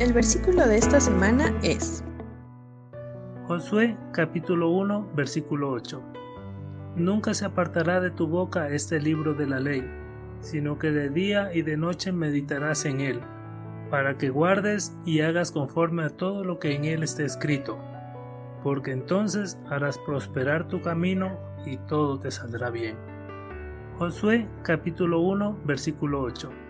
El versículo de esta semana es Josué capítulo 1 versículo 8. Nunca se apartará de tu boca este libro de la ley, sino que de día y de noche meditarás en él, para que guardes y hagas conforme a todo lo que en él esté escrito, porque entonces harás prosperar tu camino y todo te saldrá bien. Josué capítulo 1 versículo 8.